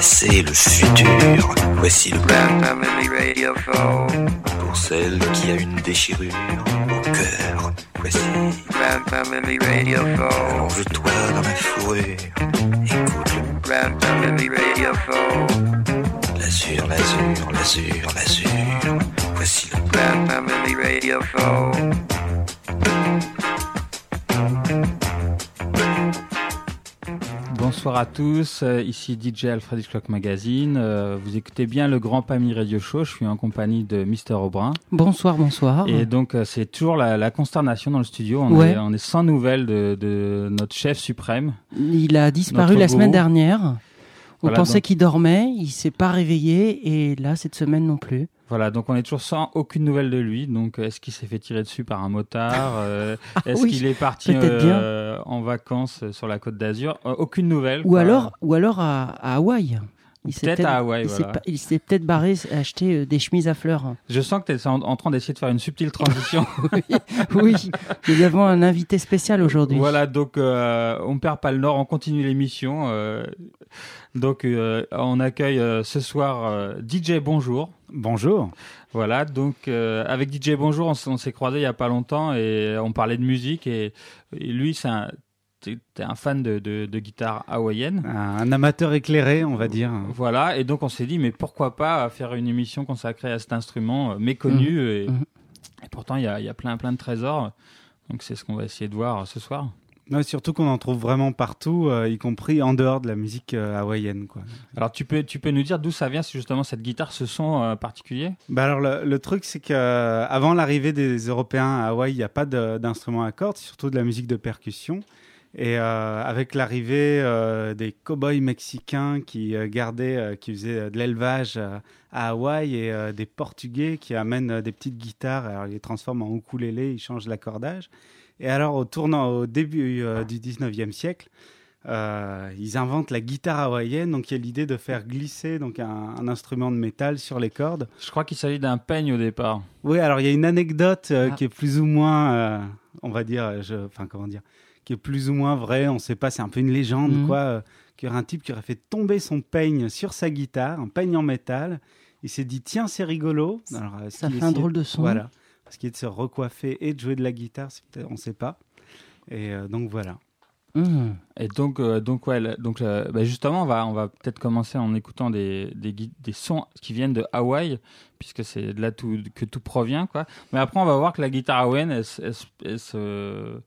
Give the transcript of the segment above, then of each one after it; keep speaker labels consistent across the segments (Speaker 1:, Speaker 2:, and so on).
Speaker 1: passé, le futur. Voici le
Speaker 2: Grand Family Radio
Speaker 1: pour celle qui a une déchirure au cœur. Voici
Speaker 2: Grand Family Radio
Speaker 1: allonge-toi dans ma fourrure. Écoute le
Speaker 2: Grand Family Radio
Speaker 1: l'azur, l'azur, l'azur, l'azur. Voici le
Speaker 2: Grand Family Radio
Speaker 3: Bonsoir à tous, euh, ici DJ Alfred Hitchcock Magazine. Euh, vous écoutez bien le Grand Pami Radio Show. Je suis en compagnie de Mister Aubrin.
Speaker 4: Bonsoir, bonsoir.
Speaker 3: Et donc, euh, c'est toujours la, la consternation dans le studio. On,
Speaker 4: Ouais.
Speaker 3: est, on est sans nouvelles de, de notre chef suprême.
Speaker 4: Il a disparu la
Speaker 3: gourou.
Speaker 4: semaine dernière. On
Speaker 3: Voilà,
Speaker 4: pensait
Speaker 3: donc-
Speaker 4: qu'il dormait, il s'est pas réveillé et là cette semaine non plus.
Speaker 3: Voilà, donc on est toujours sans aucune nouvelle de lui. Donc, euh, est-ce qu'il s'est fait tirer dessus par un motard Euh, Est-ce
Speaker 4: oui,
Speaker 3: qu'il est parti euh, en vacances sur la côte d'Azur? Euh, Aucune nouvelle.
Speaker 4: Ou
Speaker 3: quoi.
Speaker 4: alors, ou alors à, à Hawaï. Il s'est
Speaker 3: Peut-être à Hawaï,
Speaker 4: il s'est
Speaker 3: voilà.
Speaker 4: peut-être barré acheter des chemises à fleurs.
Speaker 3: Je sens que tu es en, en train d'essayer de faire une subtile transition.
Speaker 4: oui, nous avons un invité spécial aujourd'hui.
Speaker 3: Voilà, donc euh, on perd pas le nord, on continue l'émission. euh, donc euh, on accueille ce soir DJ Bonjour.
Speaker 5: Bonjour.
Speaker 3: Voilà, donc euh, avec DJ Bonjour, on, s'est croisé il y a pas longtemps et on parlait de musique et, et lui, c'est un, t'es t'es un fan de, de, de guitare hawaïenne.
Speaker 5: Un amateur éclairé, on va dire.
Speaker 3: Voilà, et donc on s'est dit, mais pourquoi pas faire une émission consacrée à cet instrument euh, méconnu et,
Speaker 4: Mhm.
Speaker 3: et pourtant il y a, y a plein plein de trésors. Donc c'est ce qu'on va essayer de voir ce soir.
Speaker 5: Ouais, surtout qu'on en trouve vraiment partout, euh, y compris en dehors de la musique euh, hawaïenne. Quoi.
Speaker 3: Alors tu peux, tu peux nous dire d'où ça vient, justement cette guitare, ce son euh, particulier?
Speaker 5: Bah alors le, le truc, c'est que euh, avant l'arrivée des Européens à Hawaï, il n'y a pas d'instruments à cordes, surtout de la musique de percussion. Et avec l'arrivée des cow-boys mexicains qui gardaient, qui faisaient de l'élevage à Hawaï et des Portugais qui amènent des petites guitares, alors ils les transforment en ukulélé, ils changent l'accordage. Et alors au tournant au début euh, du 19e siècle, euh, ils inventent la guitare hawaïenne, donc il y a l'idée de faire glisser donc un, un instrument de métal sur les cordes.
Speaker 3: Je crois qu'il s'agit d'un peigne au départ.
Speaker 5: Oui, alors il y a une anecdote euh,
Speaker 4: Ah.
Speaker 5: qui est plus ou moins, euh, on va dire, je, enfin comment dire, qui est plus ou moins vraie. On ne sait pas, c'est un peu une légende,
Speaker 4: Mhm.
Speaker 5: quoi. qu'il y aurait un type qui aurait fait tomber son peigne sur sa guitare, un peigne en métal. Il s'est dit tiens c'est rigolo. Alors,
Speaker 4: Ça fait un drôle de son.
Speaker 5: Voilà. Ce qui est de se recoiffer et de jouer de la guitare, on ne sait pas. Et euh, donc voilà.
Speaker 4: Mmh.
Speaker 3: Et donc, euh, donc ouais, donc euh, bah, justement, on va, on va peut-être commencer en écoutant des, des, sons qui viennent de Hawaï, puisque c'est de là que tout provient, quoi. Mais après, on va voir que la guitare hawaïenne, elle, se-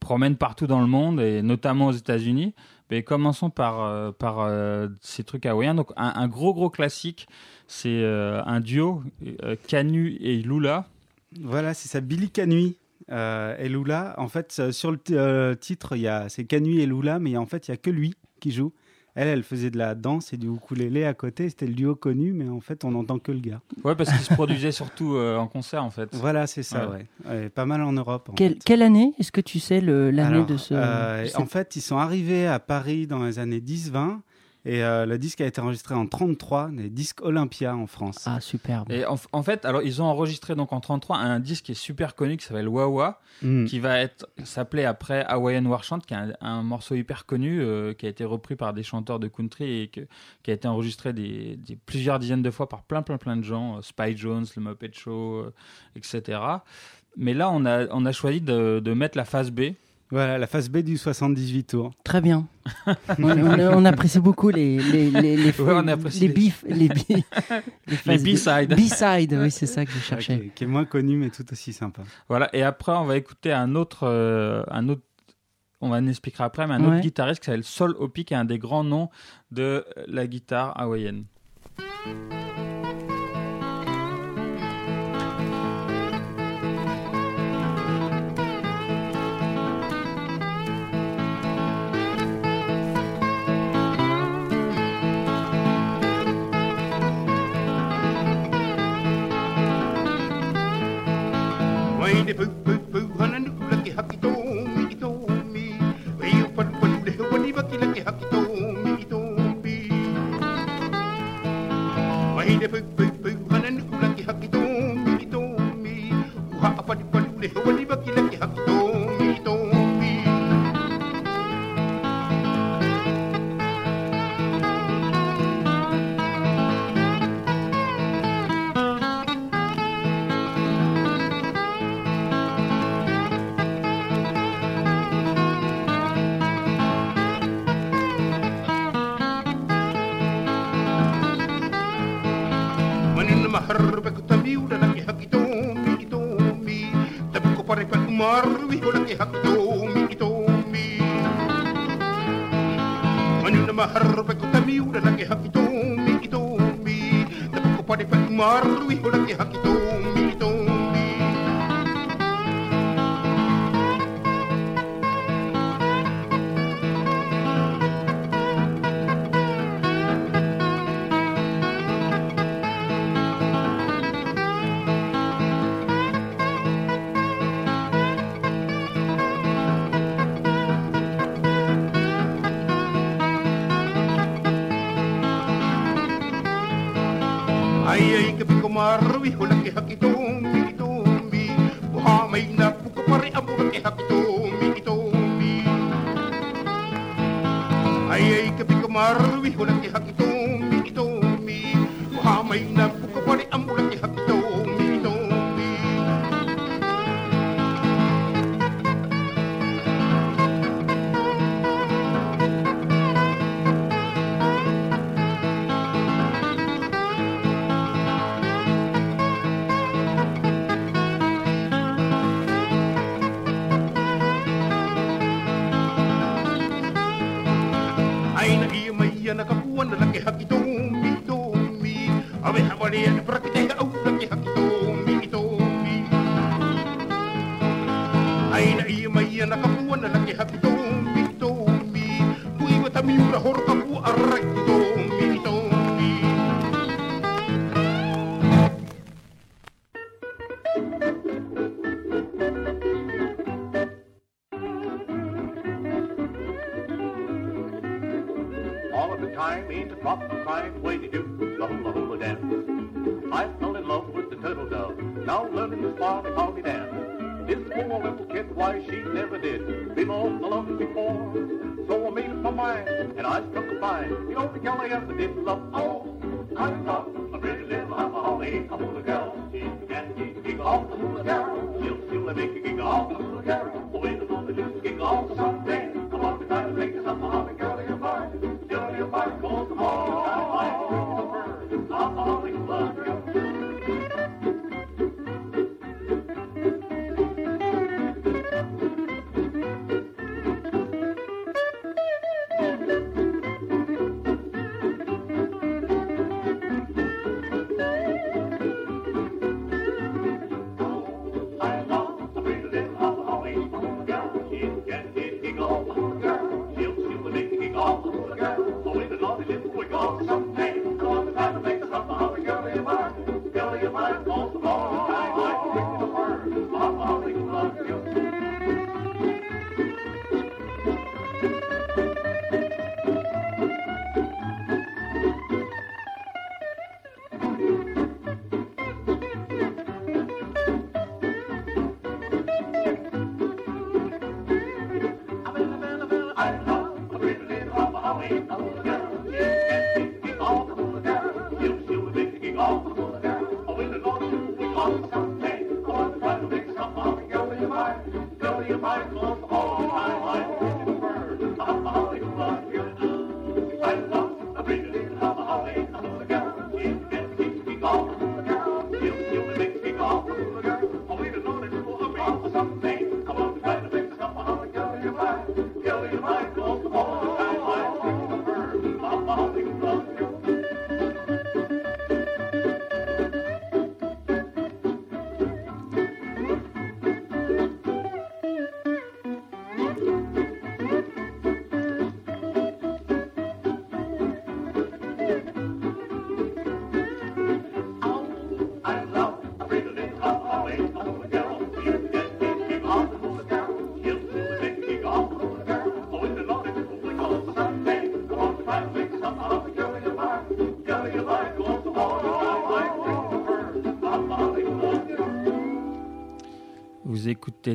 Speaker 3: promène partout dans le monde et notamment aux États-Unis. Mais commençons par, euh, par ces trucs hawaïens. Donc, un, gros, gros classique, c'est un duo, Canu et Lula.
Speaker 5: Voilà, c'est ça, Billy Canui euh, et Lula. En fait, euh, sur le euh, titre, il y a c'est Canui et Lula, mais en fait, il y a que lui qui joue. Elle, elle faisait de la danse et du ukulélé à côté. C'était le duo connu, mais en fait, on n'entend que le gars.
Speaker 3: Ouais, parce qu'il se produisait surtout euh, en concert, en fait.
Speaker 5: Voilà, c'est ça, ouais. Ouais, Pas mal en Europe. en
Speaker 4: Quelle,
Speaker 5: fait.
Speaker 4: quelle année Est-ce que tu sais l'année de ce
Speaker 5: euh,
Speaker 4: de cette-
Speaker 5: En fait, ils sont arrivés à Paris dans les années 10-20 et euh, le disque a été enregistré en 33, les disques Olympia en France.
Speaker 4: Ah superbe.
Speaker 3: Et en, en fait, alors ils ont enregistré donc en 33 un disque qui est super connu qui s'appelle Wawa,
Speaker 5: Mm.
Speaker 3: qui va être s'appeler après Hawaiian War Chant, qui est un, un morceau hyper connu euh, qui a été repris par des chanteurs de country et que- qui a été enregistré des, des- plusieurs dizaines de fois par plein plein plein de gens, euh, Spy Jones, le Muppet Show, euh, etc. Mais là, on a on a choisi de, de mettre la phase B.
Speaker 5: Voilà, la phase B du 78 tours.
Speaker 4: Très bien. on, on- on apprécie beaucoup les les les les,
Speaker 3: Ouais, on apprécie
Speaker 4: les
Speaker 3: les-
Speaker 4: bifs les bi- les
Speaker 3: Les
Speaker 4: phases B-
Speaker 3: B-sides.
Speaker 4: B-side, oui c'est ça que je
Speaker 5: Ouais,
Speaker 4: cherchais.
Speaker 5: qui, est, qui est moins connu, mais tout aussi sympa.
Speaker 3: Voilà. Et après, on va écouter un autre euh, un autre on va en expliquer après, mais un autre guitariste qui s'appelle Sol Hopi, qui est un des grands noms de la guitare hawaïenne.
Speaker 6: the boop boop, boo, honey, lucky hucky do me do me. Way you put the hill you lucky lucky hucky do me do me. Way the boo boo honey, lucky hucky do me do me. Who up on the hill lucky lucky marwi kula ki hakto mi kito mi manu na maharpe ku tamiu hakito mi kito mi tapu pati
Speaker 7: pati marwi hakito climb, eat a crop and climb, way to do the hula hula dance. I fell in love with the turtle dove, now learning the Sparty Party dance. This poor little kid, why she never did, belong the alone before. So I made up my mind, and I struck a pine, the only girl I ever did love. Oh, I love a pretty little hula hula girl. She can giggle off the hula girl, she'll surely make a giggle off the hula girl.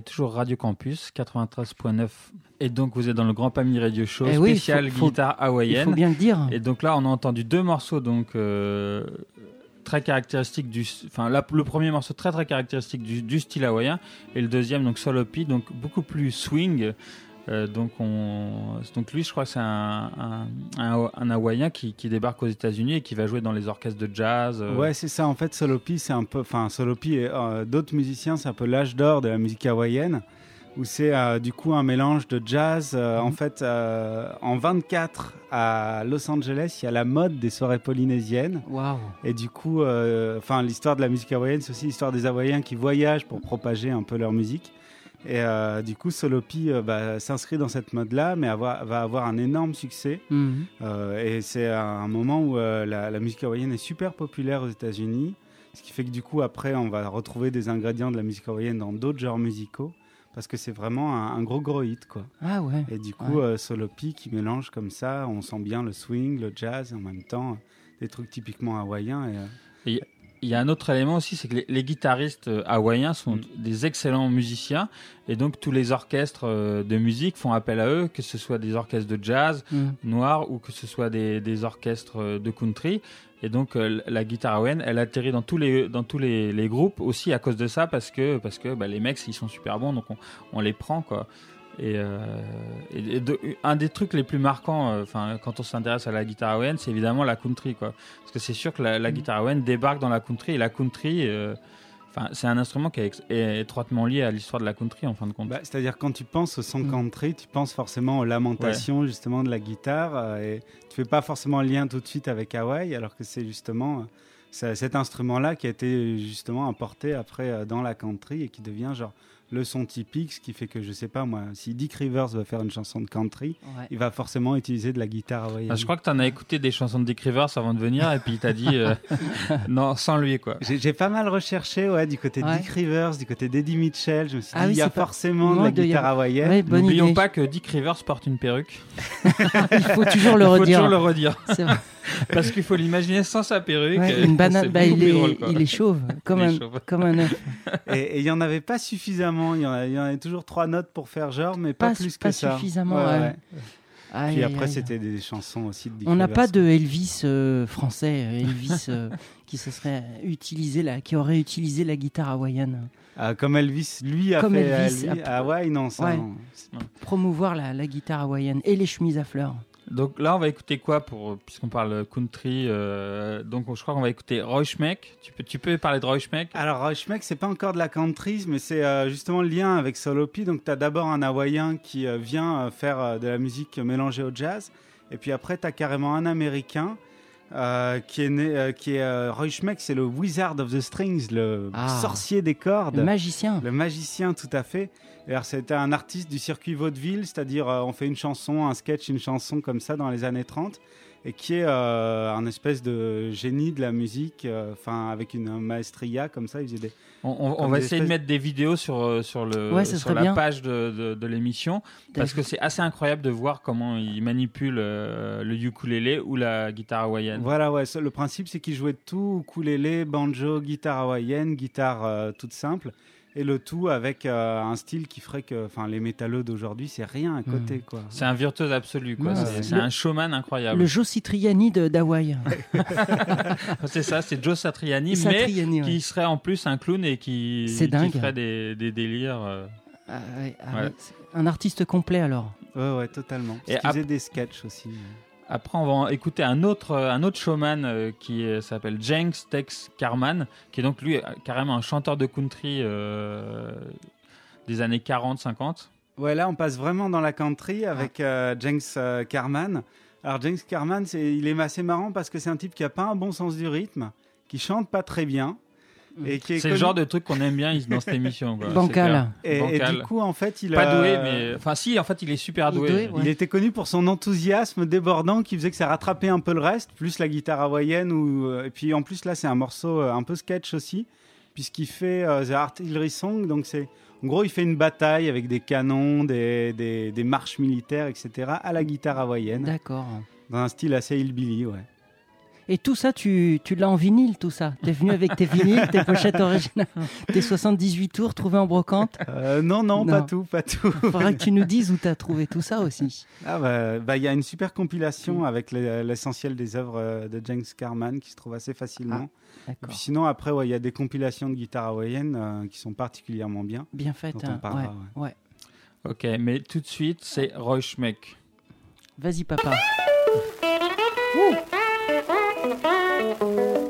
Speaker 3: toujours Radio Campus 93.9. Et donc, vous êtes dans le Grand Pamir Radio Show,
Speaker 4: eh oui,
Speaker 3: spécial guitare hawaïenne.
Speaker 4: Il faut bien le dire.
Speaker 3: Et donc là, on a entendu deux morceaux donc, euh, très caractéristiques du. Enfin, le premier morceau très très caractéristique du, du, style hawaïen et le deuxième, donc Solopi, donc beaucoup plus swing. Euh, donc, lui, je crois c'est un, Hawaïen qui, débarque aux États-Unis et qui va jouer dans les orchestres de jazz. Euh...
Speaker 5: Ouais, c'est ça. En fait, Solopi, c'est un peu, enfin, Solopi et euh, d'autres musiciens, c'est un peu l'âge d'or de la musique hawaïenne, où c'est euh, du coup un mélange de jazz. En mhm. fait, en 24 à Los Angeles, il y a la mode des soirées polynésiennes.
Speaker 4: Wow.
Speaker 5: Et du coup, enfin, l'histoire de la musique hawaïenne, c'est aussi l'histoire des Hawaïens qui voyagent pour propager un peu leur musique. Et euh, du coup, Solopi euh, bah, s'inscrit dans cette mode-là, mais avoir- va avoir un énorme succès.
Speaker 4: Mhm.
Speaker 5: Euh, et c'est un moment où euh, la, la musique hawaïenne est super populaire aux États-Unis, ce qui fait que du coup après on va retrouver des ingrédients de la musique hawaïenne dans d'autres genres musicaux parce que c'est vraiment un, un gros gros hit quoi.
Speaker 4: Ah ouais.
Speaker 5: Et du coup euh, Solopi qui mélange comme ça, on sent bien le swing, le jazz et en même temps des trucs typiquement hawaïens. Et,
Speaker 3: Il y a un autre élément aussi, c'est que les, les guitaristes euh, hawaïens sont
Speaker 5: Mm.
Speaker 3: des excellents musiciens et donc tous les orchestres euh, de musique font appel à eux, que ce soit des orchestres de jazz
Speaker 4: Mhm.
Speaker 3: noir ou que ce soit des, des orchestres euh, de country. Et donc euh, la guitare hawaïenne, elle atterrit dans tous les dans tous les, les groupes aussi à cause de ça parce que parce que bah, les mecs ils sont super bons donc on, on les prend quoi. Et, euh, et- et de- un des trucs les plus marquants, euh, enfin quand on s'intéresse à la guitare hawaïenne, c'est évidemment la country quoi. Parce que c'est sûr que la, la guitare hawaïenne débarque dans la country et la country, euh, enfin c'est un instrument qui est, étroitement lié à l'histoire de la country en fin de compte.
Speaker 5: bah, C'est-à-dire quand tu penses au son
Speaker 4: Mm.
Speaker 5: country, tu penses forcément aux lamentations justement de la guitare et tu fais pas forcément le lien tout de suite avec Hawaï alors que c'est justement cet instrument-là qui a été justement importé après dans la country et qui devient genre le son typique, ce qui fait que je sais pas moi, si Dick Rivers veut faire une chanson de country,
Speaker 4: Ouais.
Speaker 5: il va forcément utiliser de la guitare hawaïenne.
Speaker 3: Ah, je crois que tu en as écouté des chansons de Dick Rivers avant de venir et puis il t'a dit euh, non sans lui quoi.
Speaker 5: J'ai pas mal recherché ouais, du côté de
Speaker 4: Ouais.
Speaker 5: Dick Rivers, du côté d'Eddie Mitchell. Je me suis dit,
Speaker 4: Ah oui,
Speaker 5: il y a forcément de
Speaker 4: Moi,
Speaker 5: la
Speaker 4: de-
Speaker 5: guitare hawaïenne.
Speaker 4: Ouais,
Speaker 3: N'oublions pas que Dick Rivers porte une perruque.
Speaker 4: Il faut toujours le
Speaker 3: Il faut
Speaker 4: redire.
Speaker 3: toujours le redire
Speaker 4: C'est vrai.
Speaker 3: parce qu'il faut l'imaginer sans sa perruque.
Speaker 4: Ouais,
Speaker 3: euh,
Speaker 4: une banane. Bah, il, est,
Speaker 3: drôle, quoi.
Speaker 4: il est chauve, comme,
Speaker 3: Il est
Speaker 4: un,
Speaker 3: chauve.
Speaker 4: comme un œuf.
Speaker 5: Et et il y en avait pas suffisamment. Il y en a, il y en avait toujours trois notes pour faire genre, mais pas,
Speaker 4: Pas-
Speaker 5: plus que
Speaker 4: pas
Speaker 5: ça.
Speaker 4: suffisamment, ouais.
Speaker 5: Puis après, c'était des chansons aussi de
Speaker 4: On n'a pas de Elvis euh, français, euh, Elvis euh, qui se serait utilisé la, qui aurait utilisé la guitare hawaïenne.
Speaker 5: Ah, comme Elvis, lui a
Speaker 4: Comme
Speaker 5: fait
Speaker 4: Elvis,
Speaker 5: Elvis.
Speaker 4: ap-
Speaker 5: Ah ouais, non, ça
Speaker 4: Ouais.
Speaker 5: non.
Speaker 4: Promouvoir la, la guitare hawaïenne et les chemises à fleurs.
Speaker 3: Donc là, on va écouter quoi pour puisqu'on parle country. euh, donc je crois qu'on va écouter Roy Schmeck. Tu peux, parler de Roy Schmeck?
Speaker 5: Alors, Rochmeck, c'est pas encore de la country, mais c'est euh, justement le lien avec Solopi. Donc, tu as d'abord un Hawaïen qui euh, vient faire de la musique mélangée au jazz. Et puis après, tu as carrément un Américain euh, qui est né, euh, qui est euh, Roy Schmeck, c'est le Wizard of the Strings, le
Speaker 4: Ah.
Speaker 5: sorcier des cordes.
Speaker 4: Le magicien.
Speaker 5: Le magicien, tout à fait. Alors, c'était un artiste du circuit vaudeville, c'est-à-dire euh, on fait une chanson, un sketch, une chanson comme ça dans les années 30, et qui est euh, un espèce de génie de la musique, euh, enfin avec une maestria comme ça, il faisait des...
Speaker 3: On, on- on
Speaker 5: Comme
Speaker 3: va essayer de mettre des vidéos sur, euh, sur, le,
Speaker 4: Ouais,
Speaker 3: sur la
Speaker 4: bien.
Speaker 3: page de, de, de l'émission parce que c'est assez incroyable de voir comment il manipule euh, le ukulélé ou la guitare hawaïenne.
Speaker 5: Voilà, ouais, le principe c'est qu'il jouait de tout, ukulélé, banjo, guitare hawaïenne, guitare euh, toute simple, et le tout avec euh, un style qui ferait que, enfin, les métalleux d'aujourd'hui, c'est rien à côté, quoi.
Speaker 3: C'est un virtuose absolu, quoi.
Speaker 4: Ouais,
Speaker 3: c'est
Speaker 4: c'est-
Speaker 3: c'est
Speaker 4: le-
Speaker 3: un showman incroyable.
Speaker 4: Le Joe Citriani de d'Hawaï.
Speaker 3: C'est ça, c'est Joe Satriani, mais
Speaker 4: Satriani, ouais.
Speaker 3: qui serait en plus un clown et qui, qui ferait des, des délires. euh.
Speaker 4: Ah, ouais, ah, Un artiste complet alors.
Speaker 5: Ouais, ouais, totalement.
Speaker 3: Et ap-
Speaker 5: faisait des sketchs aussi.
Speaker 3: Après, on va écouter un autre, un autre showman euh, qui euh, s'appelle Jenks Tex Carman, qui est donc lui euh, carrément un chanteur de country euh, des années 40-50.
Speaker 5: Ouais, là, on passe vraiment dans la country avec euh, James euh, Carman. Alors, James Carman, il est assez marrant parce que c'est un type qui a pas un bon sens du rythme, qui chante pas très bien. Et qui est
Speaker 3: C'est le
Speaker 5: connu-
Speaker 3: genre de truc qu'on aime bien dans cette émission. quoi,
Speaker 4: Bancal.
Speaker 5: Et, du coup, en fait, il
Speaker 3: Pas
Speaker 5: a...
Speaker 3: doué, mais. Enfin, si, en fait, il est super doué.
Speaker 4: doué, ouais.
Speaker 5: Il était connu pour son enthousiasme débordant qui faisait que ça rattrapait un peu le reste, plus la guitare hawaïenne. Ou, euh, et puis en plus, là, c'est un morceau euh, un peu sketch aussi, puisqu'il fait euh, The Artillery Song. Donc, c'est, en gros, il fait une bataille avec des canons, des, des, des marches militaires, etc., à la guitare hawaïenne,
Speaker 4: D'accord.
Speaker 5: dans un style assez hillbilly, ouais.
Speaker 4: Et tout ça, tu, tu l'as en vinyle, tout ça. T'es venu avec tes vinyles, tes pochettes originales, tes 78 tours trouvés en brocante.
Speaker 5: Euh, non, non,
Speaker 4: Non.
Speaker 5: pas tout, pas tout.
Speaker 4: Faudra que tu nous dises où t'as trouvé tout ça aussi.
Speaker 5: Ah bah, bah, il y a une super compilation avec les- l'essentiel des œuvres euh, de James Carman qui se trouve assez facilement. Et puis sinon, après, ouais, il y a des compilations de guitare hawaïenne euh, qui sont particulièrement bien.
Speaker 4: Bien fait.
Speaker 5: dont on
Speaker 4: hein.
Speaker 5: parlera,
Speaker 4: ouais. ouais.
Speaker 3: Ok, mais tout de suite, c'est Roy Schmeck.
Speaker 4: Vas-y, papa.
Speaker 8: Música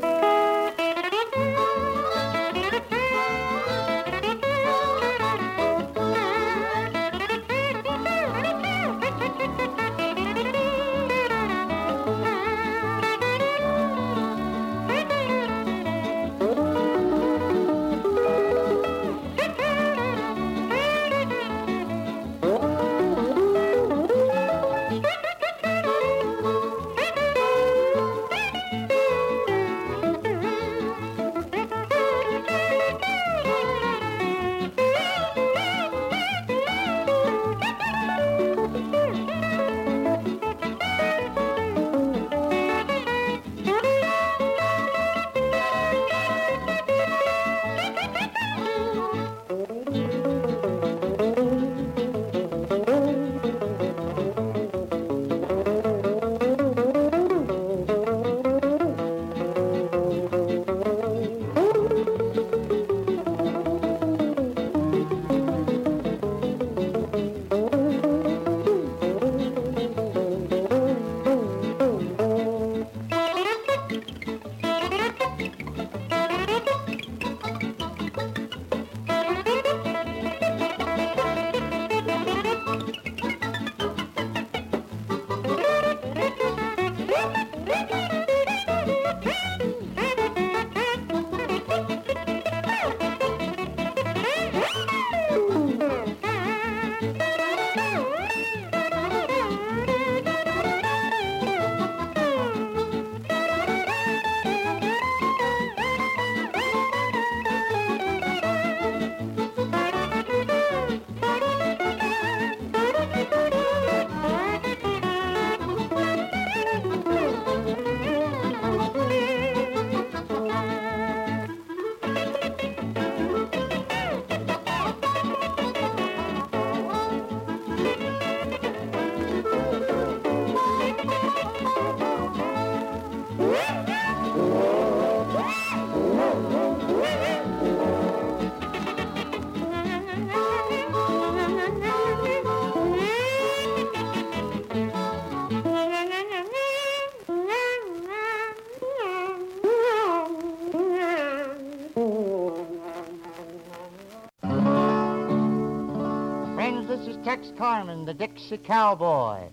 Speaker 8: Tex Carmen, the Dixie cowboy.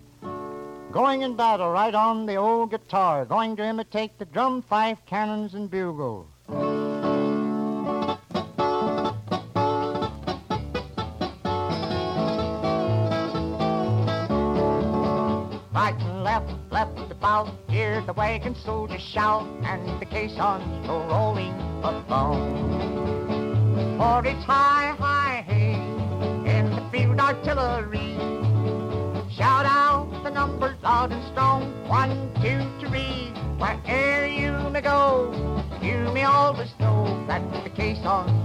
Speaker 8: Going in battle right on the old guitar, going to imitate the drum, fife, cannons, and bugles. Fighting left, left about, hear the wagon soldiers shout, and the caissons go rolling along. For it's high, artillery. Shout out the numbers loud and strong, one, two, three, where'er you may go. You may always know that the case go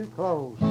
Speaker 8: too close.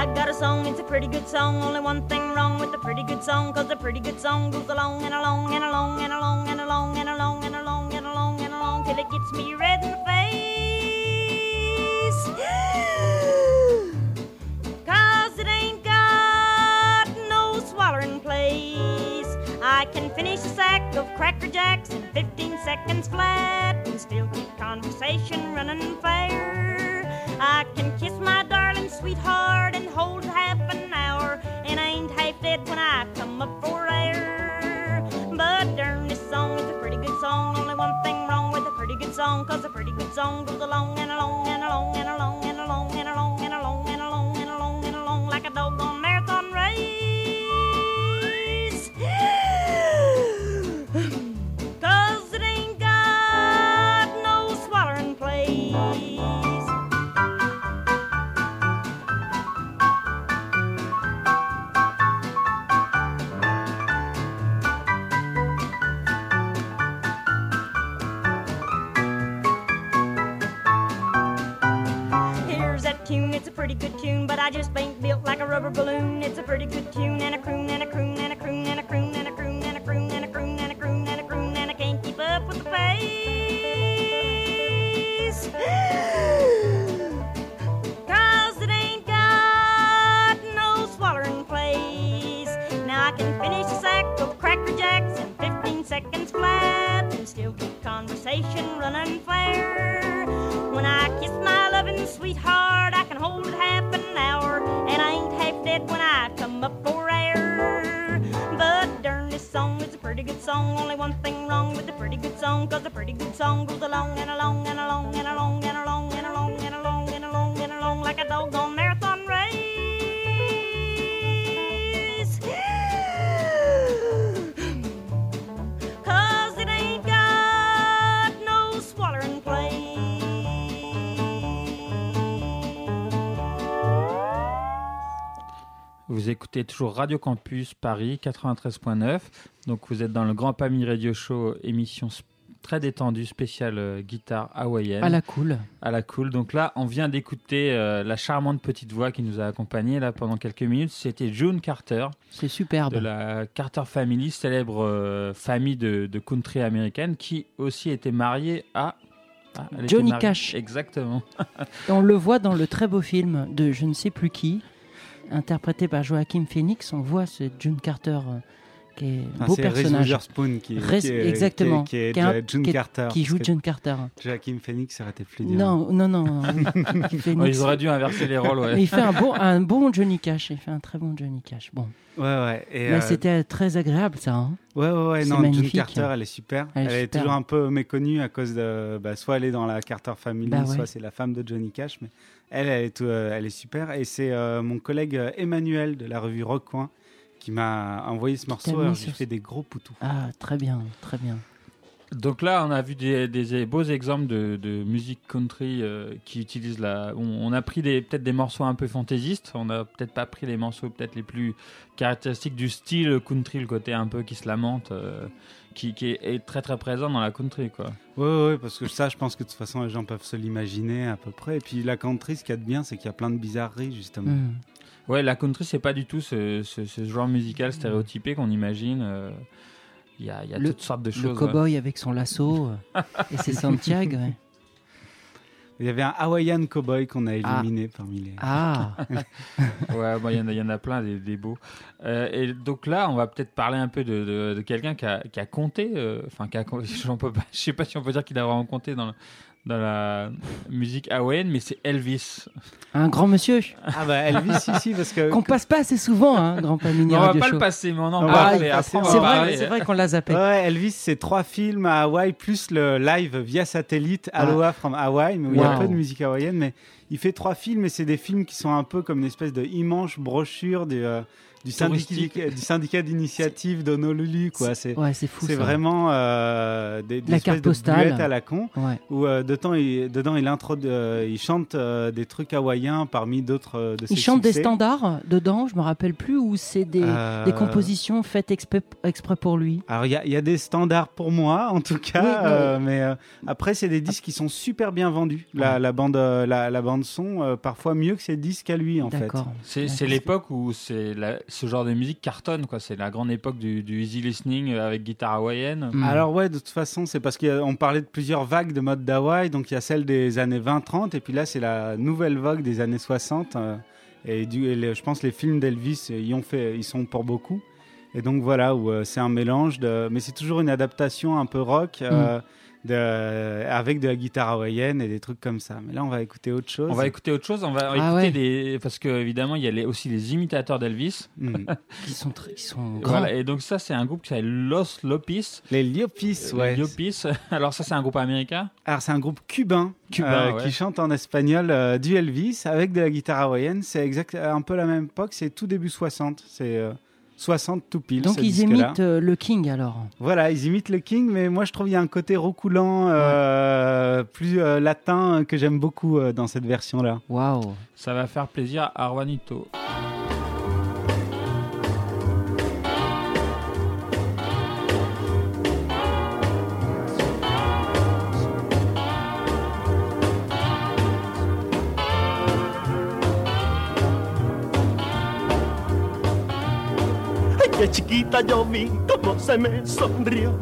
Speaker 9: I got a song, it's a pretty good song. Only one thing wrong with a pretty good song, cause a pretty good song goes along and along and along and along and along and along and along and along and along till it gets me red in the face. Cause it ain't got no swallowing place. I can finish a sack of Cracker Jacks in 15 seconds flat and still keep conversation running fair. I can kiss my darling sweetheart good song, cause a pretty good song goes along and along and along and along. and along I just ain't built like a rubber balloon. It's a pretty good tune and a croon and a croon and a croon and a croon and a croon and a croon and a croon and a croon and a croon and I can't keep up with the pace. Cause it ain't got no swallowing place. Now I can finish a sack of Cracker Jacks in 15 seconds flat and still keep conversation running fair. When I kiss my loving sweetheart, I can hold it half dead when I come up for air. But darn, this song is a pretty good song. Only one thing wrong with a pretty good song, cause a pretty good song goes along and along and along and along
Speaker 3: vous écoutez toujours Radio Campus Paris 93.9. Donc vous êtes dans le Grand Pami Radio Show, émission très détendue, spéciale euh, guitare hawaïenne.
Speaker 4: À la cool.
Speaker 3: À la cool. Donc là, on vient d'écouter euh, la charmante petite voix qui nous a accompagnés là pendant quelques minutes. C'était June Carter
Speaker 4: C'est superbe.
Speaker 3: de la Carter Family, célèbre euh, famille de, de country américaine, qui aussi était mariée à ah,
Speaker 4: Johnny Cash.
Speaker 3: Exactement.
Speaker 4: On le voit dans le très beau film de je ne sais plus qui, interprété par Joachim Phoenix. On voit ce June Carter qui est un beau
Speaker 5: c'est Reese
Speaker 4: personnage.
Speaker 5: Witherspoon qui,
Speaker 4: Reese-
Speaker 5: qui est,
Speaker 4: exactement.
Speaker 5: qui June Carter.
Speaker 4: Qui joue June Carter.
Speaker 5: Joachim Phoenix, été plus dur.
Speaker 4: Non, non, non. Phoenix.
Speaker 3: Ouais, ils auraient dû inverser les rôles. ouais.
Speaker 4: Mais il fait un bon, un bon Johnny Cash. Il fait un très bon Johnny Cash. Bon,
Speaker 5: Ouais, ouais. Et,
Speaker 4: mais
Speaker 5: euh,
Speaker 4: c'était très agréable ça. hein.
Speaker 5: Ouais, ouais, ouais.
Speaker 4: C'est
Speaker 5: Non, June. Carter, elle est super.
Speaker 4: Elle
Speaker 5: Elle
Speaker 4: est
Speaker 5: toujours un peu méconnue à cause de. Bah, soit elle est dans la Carter Family,
Speaker 4: Bah ouais.
Speaker 5: soit c'est la femme de Johnny Cash. Mais elle, elle est, tout- euh, elle est super. Et c'est euh, mon collègue euh, Emmanuel de la revue Rock Coin qui m'a envoyé ce morceau. Alors, j'ai fait des gros poutous.
Speaker 4: Ah, très bien, très bien.
Speaker 3: Donc là, on a vu des, des beaux exemples de, de musique country euh, qui utilisent la. On, on a pris peut-être des morceaux un peu fantaisistes. On n'a peut-être pas pris les morceaux peut-être les plus caractéristiques du style country, le côté un peu qui se lamente, euh, qui, qui est, est très très présent dans la country, quoi.
Speaker 5: Ouais, ouais, parce que ça, je pense que de toute façon, les gens peuvent se l'imaginer à peu près. Et puis la country, ce qu'il y a de bien, c'est qu'il y a plein de bizarreries, justement.
Speaker 4: Hmm.
Speaker 3: Ouais, la country, c'est pas du tout ce, ce- ce genre musical stéréotypé qu'on imagine. euh, Il y a, il y a
Speaker 4: Le-
Speaker 3: toutes sortes de
Speaker 4: Le
Speaker 3: choses.
Speaker 4: cow-boy avec son lasso euh, et ses Santiago. ouais.
Speaker 5: Il y avait un Hawaiian Cowboy qu'on a
Speaker 4: Ah.
Speaker 5: éliminé parmi les.
Speaker 4: Ah,
Speaker 3: Ouais, il y, en a- il y en a plein des, des beaux. Euh, et donc là, on va peut-être parler un peu de, de- de quelqu'un qui a, qui a compté, euh, enfin, qui a, je sais pas si on peut dire qu'il a vraiment compté dans, le- dans la musique hawaïenne, mais c'est Elvis.
Speaker 4: un grand monsieur
Speaker 5: Ah bah Elvis, si, parce que.
Speaker 4: qu'on passe pas assez souvent, hein, Grand Pamini
Speaker 3: on va pas
Speaker 4: Show.
Speaker 3: le passer, mais on en
Speaker 5: va
Speaker 3: parle.
Speaker 4: C'est vrai, c'est vrai qu'on l'a zappé.
Speaker 5: Ouais, Elvis, c'est trois films à Hawaï plus le live via satellite Aloha from Hawaii, mais où il y a peu de musique hawaïenne. Mais il fait trois films et c'est des films qui sont un peu comme une espèce de immense brochure du, euh, du syndicat, du syndicat d'initiative d'Honolulu. Quoi. C'est,
Speaker 4: Ouais, c'est fou.
Speaker 5: c'est vraiment euh, des, des
Speaker 4: La
Speaker 5: espèces de
Speaker 4: postale.
Speaker 5: buettes à la con.
Speaker 4: Ouais.
Speaker 5: Où euh, dedans, il, dedans il, introdu- euh, il chante euh, des trucs hawaïens parmi d'autres euh, de ses
Speaker 4: Il chante des standards dedans, je me rappelle plus, ou c'est des,
Speaker 5: Euh,
Speaker 4: des compositions faites exprès, exprès pour lui?
Speaker 5: Alors il y, a- il y a des standards pour moi en tout cas,
Speaker 4: Oui, oui.
Speaker 5: mais euh, après c'est des disques qui sont super bien vendus. La, la bande, la, la bande son euh, parfois mieux que ses disques à lui en fait.
Speaker 3: C'est, c'est l'époque où c'est la- ce genre de musique cartonne, quoi. C'est la grande époque du, du easy listening euh, avec guitare hawaïenne.
Speaker 4: Hmm.
Speaker 5: Alors ouais, de toute façon c'est parce qu'on parlait de plusieurs vagues de mode d'Hawaï, donc il y a celle des années 20-30 et puis là c'est la nouvelle vague des années 60. euh, et, du, et les- je pense les films d'Elvis euh, y ont fait, ils sont pour beaucoup. Et donc voilà où euh, c'est un mélange de, mais c'est toujours une adaptation un peu rock. euh, de, avec de la guitare hawaïenne et des trucs comme ça. Mais là, on va écouter autre chose.
Speaker 3: On va écouter autre chose. On va
Speaker 4: Ah
Speaker 3: écouter
Speaker 4: ouais.
Speaker 3: des parce que évidemment il y a les- aussi les imitateurs d'Elvis.
Speaker 5: Hmm.
Speaker 4: Qui sont, très- qui sont grands.
Speaker 3: Voilà, et donc ça c'est un groupe qui s'appelle Los Lopis.
Speaker 5: Les Liopis,
Speaker 3: Euh,
Speaker 5: ouais.
Speaker 3: Les Lopis. Alors ça c'est un groupe américain.
Speaker 5: Alors, c'est un groupe cubain,
Speaker 3: Cubain,
Speaker 5: euh,
Speaker 3: ouais.
Speaker 5: qui chante en espagnol euh, du Elvis avec de la guitare hawaïenne. C'est exact, un peu la même époque, c'est tout début 60. C'est euh, 60 tout pile.
Speaker 4: Donc ils imitent euh, le King alors.
Speaker 5: Voilà, ils imitent le King, mais moi je trouve qu'il y a un côté roucoulant, euh, plus euh, latin que j'aime beaucoup euh, dans cette version-là.
Speaker 4: Waouh.
Speaker 3: Ça va faire plaisir à Juanito.
Speaker 10: Chiquita yo vi cómo se me sonrió.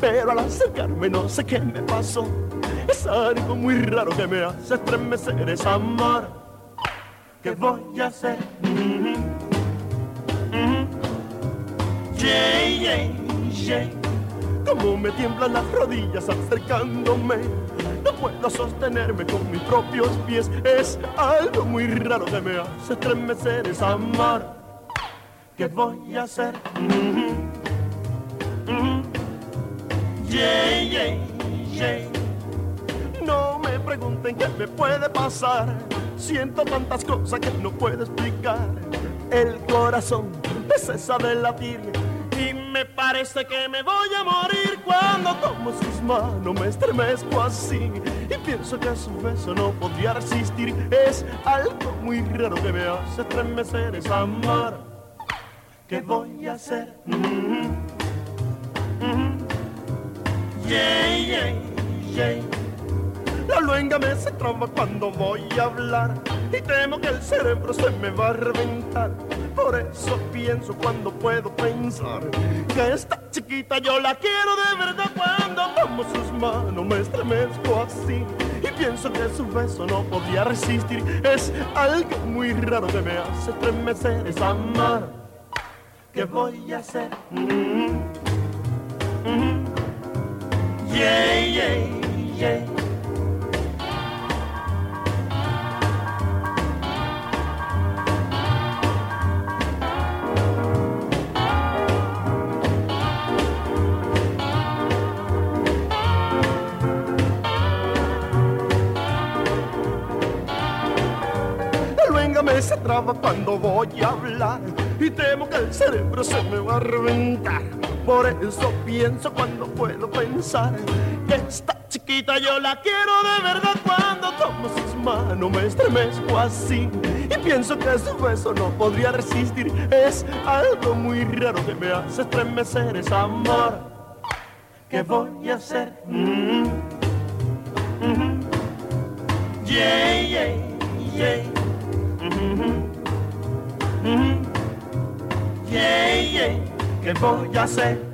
Speaker 10: Pero al acercarme no sé qué me pasó. Es algo muy raro que me hace estremecer esa amor. ¿Qué voy a hacer? Mhm. Mhm. Yay, yay, yay. Cómo me tiemblan las rodillas acercándome. No puedo sostenerme con mis propios pies. Es algo muy raro que me hace estremecer esa amor. ¿Qué voy a hacer? Yeah, yeah. No me pregunten qué me puede pasar. Siento tantas cosas que no puedo explicar. El corazón me cesa de latir. Y me parece que me voy a morir cuando tomo sus manos, me estremezco así. Y pienso que a su beso no podría resistir. Es algo muy raro que me hace estremecer esa amor. ¿Qué voy a hacer? Mm, mm. Yeah, yeah, yeah. La luenga me se traba cuando voy a hablar y temo que el cerebro se me va a reventar. Por eso pienso cuando puedo pensar que esta chiquita yo la quiero de verdad cuando tomo sus manos me estremezco así y pienso que su beso no podía resistir. Es algo muy raro que me hace estremecer, es amar. ¿Qué voy a hacer? Mm, mm. Yeah, yeah, yeah. Me se traba cuando voy a hablar y temo que el cerebro se me va a reventar. Por eso pienso cuando puedo pensar que esta chiquita yo la quiero de verdad cuando tomo sus manos me estremezco así y pienso que su beso no podría resistir. Es algo muy raro que me hace estremecer, es amor. ¿Qué voy a hacer? Mm, mhm. Yeah, yeah, yeah. Mhm, mhm. Yeah, yeah. ¿Qué voy a hacer?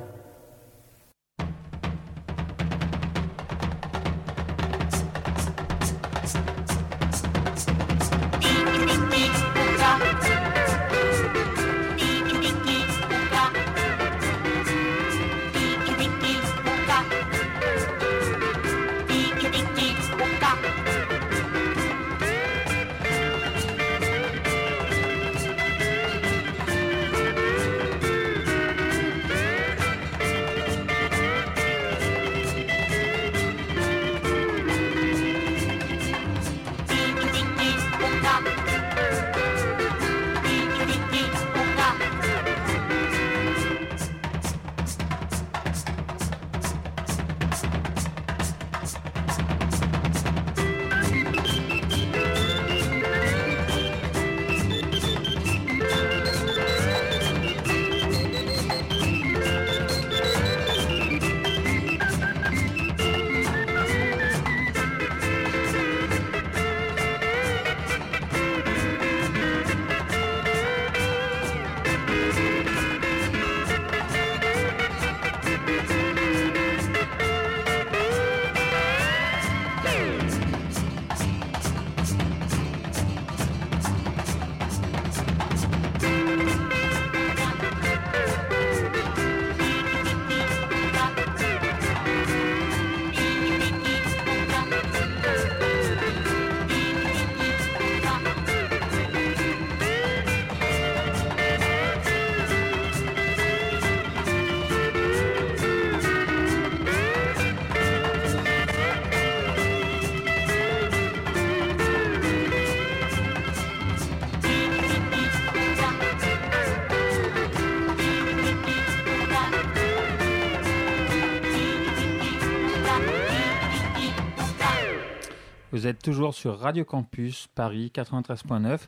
Speaker 3: Vous êtes toujours sur Radio Campus Paris 93.9,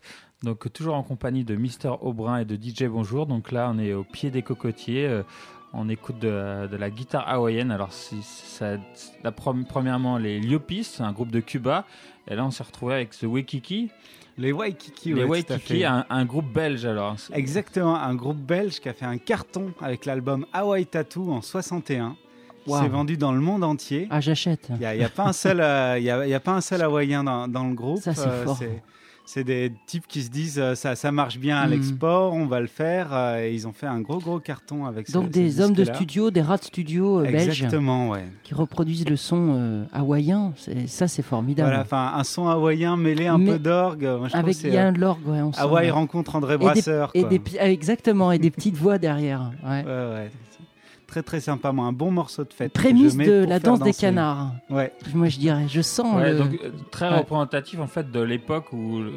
Speaker 3: donc toujours en compagnie de Mister Aubrin et de DJ Bonjour. Donc là, on est au pied des cocotiers. euh, on écoute de, de la guitare hawaïenne. Alors, si, ça, la premièrement, les Liopis, un groupe de Cuba. Et là, on s'est retrouvé avec The Waikiki.
Speaker 5: Les Waikiki,
Speaker 3: les
Speaker 5: ouais,
Speaker 3: Waikiki, un, un groupe belge alors.
Speaker 5: Exactement, un groupe belge qui a fait un carton avec l'album Hawaii Tattoo en 61.
Speaker 4: Wow.
Speaker 5: s'est vendu dans le monde entier.
Speaker 4: Ah, j'achète.
Speaker 5: Il n'y a, y a pas un seul, euh, y a, il y a pas un seul Hawaïen dans, dans le groupe.
Speaker 4: Ça, c'est
Speaker 5: Euh,
Speaker 4: fort.
Speaker 5: c'est- c'est des types qui se disent euh, ça, ça marche bien à
Speaker 4: Mhm.
Speaker 5: l'export, on va le faire. euh, et ils ont fait un gros gros carton avec
Speaker 4: Donc
Speaker 5: ce
Speaker 4: des hommes de studio, des rats de studio belges
Speaker 5: Exactement, ouais.
Speaker 4: qui reproduisent le son hawaïen. C'est- Ça, c'est formidable.
Speaker 5: Voilà, enfin un son hawaïen mêlé un
Speaker 4: Mais
Speaker 5: peu d'orgue.
Speaker 4: Avec
Speaker 5: c'est,
Speaker 4: il y a un de l'orgue, ouais, on
Speaker 5: Hawaï rencontre André
Speaker 4: Et des-
Speaker 5: Brasseur.
Speaker 4: Et des, ah, exactement, et des petites voix derrière. Ouais.
Speaker 5: Ouais, ouais. Très très sympa, moi, un bon morceau de fête.
Speaker 4: Prémisse de la danse des canards.
Speaker 5: Ouais.
Speaker 4: Moi, je dirais, je sens.
Speaker 3: Ouais,
Speaker 4: le-
Speaker 3: donc, euh, très
Speaker 4: Ouais.
Speaker 3: représentatif en fait de l'époque où le,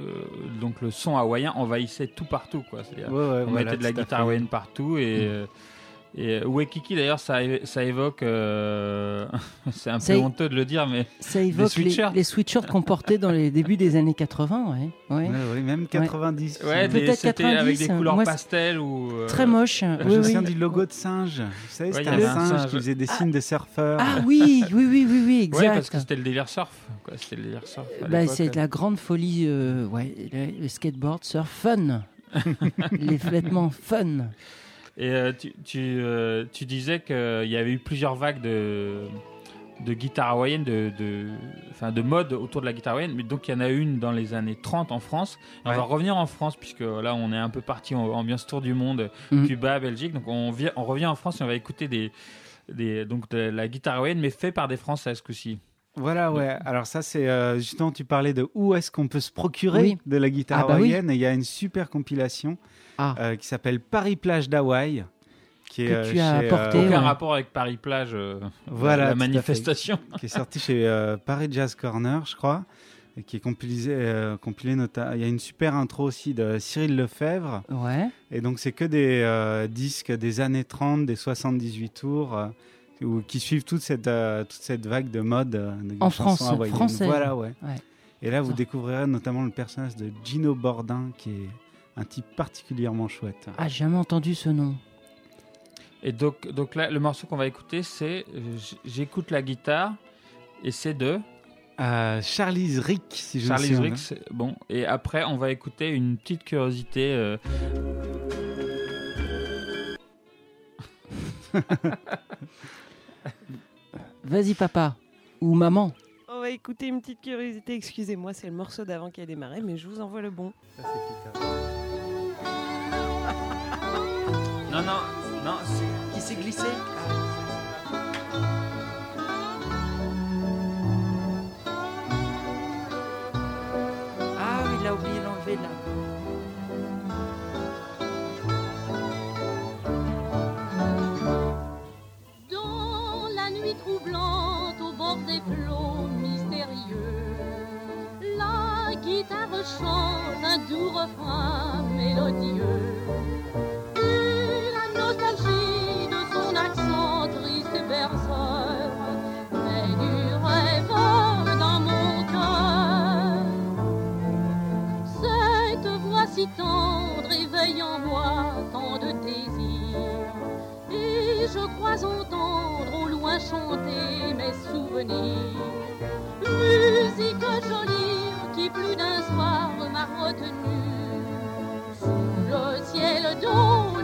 Speaker 3: donc le son hawaïen envahissait tout partout quoi. C'est-à-dire,
Speaker 5: Ouais, ouais,
Speaker 3: on
Speaker 5: voilà,
Speaker 3: mettait de la guitare hawaïenne partout et
Speaker 5: Mm.
Speaker 3: Euh, Et euh, Waikiki, d'ailleurs, ça, ça évoque. euh, c'est un
Speaker 4: Ça
Speaker 3: peu
Speaker 4: é-
Speaker 3: honteux de le dire, mais.
Speaker 4: Ça évoque les,
Speaker 3: sweatshirts.
Speaker 4: les sweatshirts qu'on portait dans les débuts des années 80, ouais. ouais.
Speaker 5: Ouais, ouais, même 90.
Speaker 3: Ouais, des-
Speaker 4: Peut-être
Speaker 3: c'était avec
Speaker 4: 90,
Speaker 3: des couleurs
Speaker 4: moi, c'est-
Speaker 3: pastel ou. euh,
Speaker 4: Très moche.
Speaker 5: Je
Speaker 4: oui,
Speaker 5: me
Speaker 4: oui.
Speaker 5: souviens du logo de singe. Vous savez,
Speaker 3: Ouais,
Speaker 5: c'était un
Speaker 3: un
Speaker 5: singe
Speaker 3: singe.
Speaker 5: qui faisait des signes de surfeur.
Speaker 4: Ah oui, oui, oui, oui, oui, exact.
Speaker 3: Ouais, parce que c'était le délire surf. quoi, C'était le délire surf.
Speaker 4: Bah, c'est de la grande folie, euh, ouais, le skateboard, surf, fun. les vêtements fun.
Speaker 3: Et euh, tu, tu, euh, tu disais qu'il y avait eu plusieurs vagues de, de guitare hawaïenne, de, de, enfin, de mode autour de la guitare hawaïenne. Mais donc, il y en a une dans les années 30 en France. On
Speaker 5: Ouais.
Speaker 3: va revenir en France, puisque là, on est un peu parti en ambiance tour du monde,
Speaker 4: Mhm.
Speaker 3: Cuba, Belgique. Donc, on, vient, on revient en France et on va écouter des, des, donc de la guitare hawaïenne, mais fait par des Français ce coup-ci.
Speaker 5: Voilà, ouais. Alors ça, c'est euh, justement, tu parlais de où est-ce qu'on peut se procurer
Speaker 4: Oui.
Speaker 5: de la guitare
Speaker 4: Ah bah oui.
Speaker 5: hawaïenne. Et il y a une super compilation
Speaker 4: Ah.
Speaker 5: euh, qui s'appelle Paris Plage d'Hawaï. Qui est,
Speaker 4: Que
Speaker 5: euh,
Speaker 4: tu as
Speaker 5: chez,
Speaker 4: apporté,
Speaker 5: euh,
Speaker 3: Aucun
Speaker 4: ouais.
Speaker 3: rapport avec Paris-Plage, euh,
Speaker 5: Voilà,
Speaker 3: la manifestation.
Speaker 5: qui est sorti chez euh, Paris Jazz Corner, je crois, et qui est compilé, euh, compilé nota- Il y a une super intro aussi de Cyril Lefebvre,
Speaker 4: Ouais.
Speaker 5: et donc c'est que des euh, disques des années 30, des 78 tours, euh, ou- qui suivent toute cette, euh, toute cette vague de mode euh, de
Speaker 4: En France, français.
Speaker 5: Voilà, ouais.
Speaker 4: Ouais.
Speaker 5: Et là, vous
Speaker 4: Ça.
Speaker 5: découvrirez notamment le personnage de Gino Bordin, qui est un type particulièrement chouette.
Speaker 4: Ah, jamais entendu ce nom.
Speaker 3: Et donc, donc là, le morceau qu'on va écouter, c'est euh, J'écoute la guitare, et c'est de?
Speaker 5: Euh, Charlie's Rick, si je me
Speaker 3: Charlie
Speaker 5: souviens
Speaker 3: Ricks. Bon, et après, on va écouter une petite curiosité. euh,
Speaker 4: Vas-y, papa. Ou maman.
Speaker 11: On va écouter une petite curiosité. Excusez-moi, c'est le morceau d'avant qui a démarré, mais je vous envoie le bon.
Speaker 5: Ça, c'est
Speaker 3: Non, non, non,
Speaker 4: Qui s'est glissé? Ah oui, il a oublié d'enlever là.
Speaker 12: Dans la nuit troublante au bord des flots mystérieux, la guitare chante un doux refrain mélodieux. Je crois entendre au loin chanter mes souvenirs. Musique jolie qui plus d'un soir m'a retenu. Sous le ciel d'eau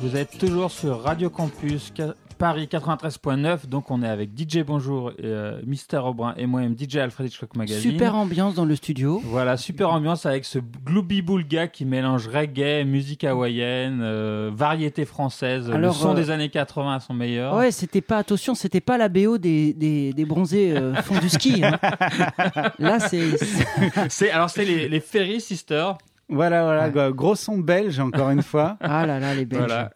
Speaker 3: Vous êtes toujours sur Radio Campus Ca- Paris 93.9, donc on est avec DJ Bonjour, et, euh, Mister Aubrin et moi-même DJ Alfred Hitchcock Magazine.
Speaker 4: Super ambiance dans le studio.
Speaker 3: Voilà, super ambiance avec ce Glooby Boulga qui mélange reggae, musique hawaïenne, euh, variété française.
Speaker 4: Alors,
Speaker 3: le son
Speaker 4: euh,
Speaker 3: des années 80 à son meilleur.
Speaker 4: Ouais, c'était pas, attention, c'était pas la BO des, des, des bronzés fond du ski. hein. Là, c'est.
Speaker 3: C'est alors c'est les, les Ferry Sisters.
Speaker 5: Voilà, voilà, gros son belge, encore une fois.
Speaker 4: Ah là là, les Belges.
Speaker 3: Voilà.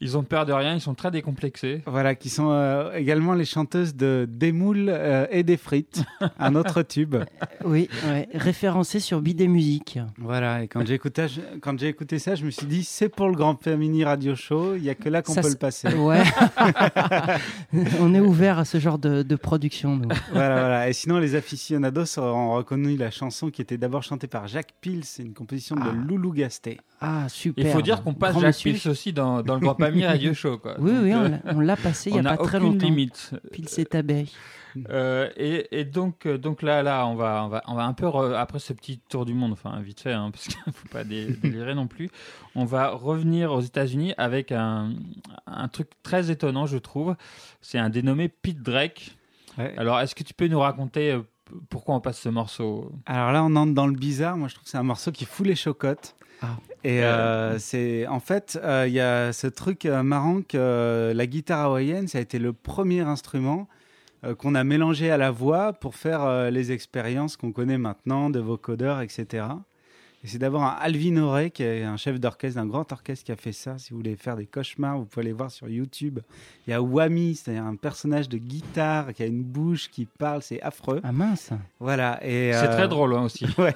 Speaker 3: Ils ont peur de rien, ils sont très décomplexés.
Speaker 5: Voilà, qui sont euh, également les chanteuses de Des moules euh, et des frites, un autre tube.
Speaker 4: Oui, ouais, référencé sur Bidet Musique.
Speaker 5: Voilà, et quand j'ai écouté, je- quand j'ai écouté ça, je me suis dit, c'est pour le Grand Mini Radio Show, il n'y a que là qu'on
Speaker 4: Ça,
Speaker 5: peut le passer.
Speaker 4: Ouais. On est ouvert à ce genre de, de production. nous.
Speaker 5: voilà, voilà. Et sinon, les aficionados auront reconnu la chanson qui était d'abord chantée par Jacques Pils, c'est une composition de Loulou Gasté.
Speaker 4: Ah, super.
Speaker 3: Il faut dire qu'on passe
Speaker 4: Grand
Speaker 3: Jacques. Pils aussi dans, dans le Grand Pamiers Radio Show. Quoi.
Speaker 4: Oui,
Speaker 3: Donc,
Speaker 4: oui, on
Speaker 3: euh,
Speaker 4: l'a- on l'a passé il y a pas très longtemps.
Speaker 3: limite.
Speaker 4: Pils et Tabeille.
Speaker 3: Euh, et, et donc, euh, donc là, là, on va, on va, on va un peu re- après ce petit tour du monde, enfin vite fait, hein, parce qu'il faut pas dé- délirer non plus. On va revenir aux États-Unis avec un, un truc très étonnant, je trouve. C'est un dénommé Pete Drake. Alors, est-ce que tu peux nous raconter euh, pourquoi on passe ce morceau
Speaker 5: Alors là, on entre dans le bizarre. Moi, je trouve que c'est un morceau qui fout les chocottes. Et euh, c'est en fait, euh, il y a ce truc euh, marrant que euh, la guitare hawaïenne, ça a été le premier instrument euh, qu'on a mélangé à la voix pour faire euh, les expériences qu'on connaît maintenant de vocodeurs, etc. Et c'est d'abord un Alvin Auré, qui est un chef d'orchestre d'un grand orchestre qui a fait ça. Si vous voulez faire des cauchemars, vous pouvez aller voir sur YouTube. Il y a Wami, c'est-à-dire un personnage de guitare qui a une bouche qui parle, c'est affreux.
Speaker 4: Ah mince.
Speaker 5: Voilà. Et
Speaker 3: C'est
Speaker 5: euh,
Speaker 3: très drôle hein, aussi.
Speaker 5: Ouais.